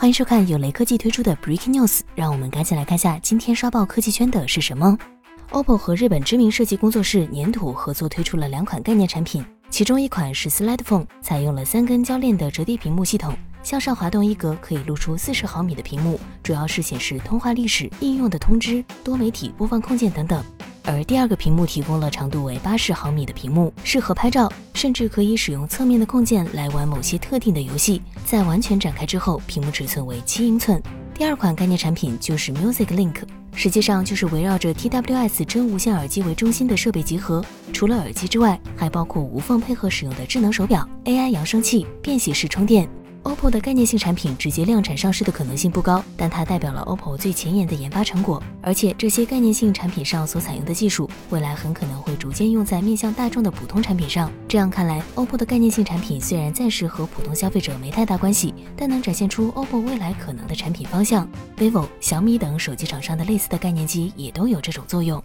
欢迎收看由雷科技推出的 Breaking News，让我们赶紧来看下今天刷爆科技圈的是什么。OPPO 和日本知名设计工作室粘土合作推出了两款概念产品，其中一款是 Slide Phone，采用了三根铰链的折叠屏幕系统，向上滑动一格可以露出四十毫米的屏幕，主要是显示通话历史、应用的通知、多媒体播放控件等等。而第二个屏幕提供了长度为八十毫米的屏幕，适合拍照，甚至可以使用侧面的控件来玩某些特定的游戏。在完全展开之后，屏幕尺寸为七英寸。第二款概念产品就是 Music Link，实际上就是围绕着 TWS 真无线耳机为中心的设备集合。除了耳机之外，还包括无缝配合使用的智能手表、AI 扬声器、便携式充电。OPPO 的概念性产品直接量产上市的可能性不高，但它代表了 OPPO 最前沿的研发成果。而且这些概念性产品上所采用的技术，未来很可能会逐渐用在面向大众的普通产品上。这样看来，OPPO 的概念性产品虽然暂时和普通消费者没太大关系，但能展现出 OPPO 未来可能的产品方向。vivo、小米等手机厂商的类似的概念机也都有这种作用。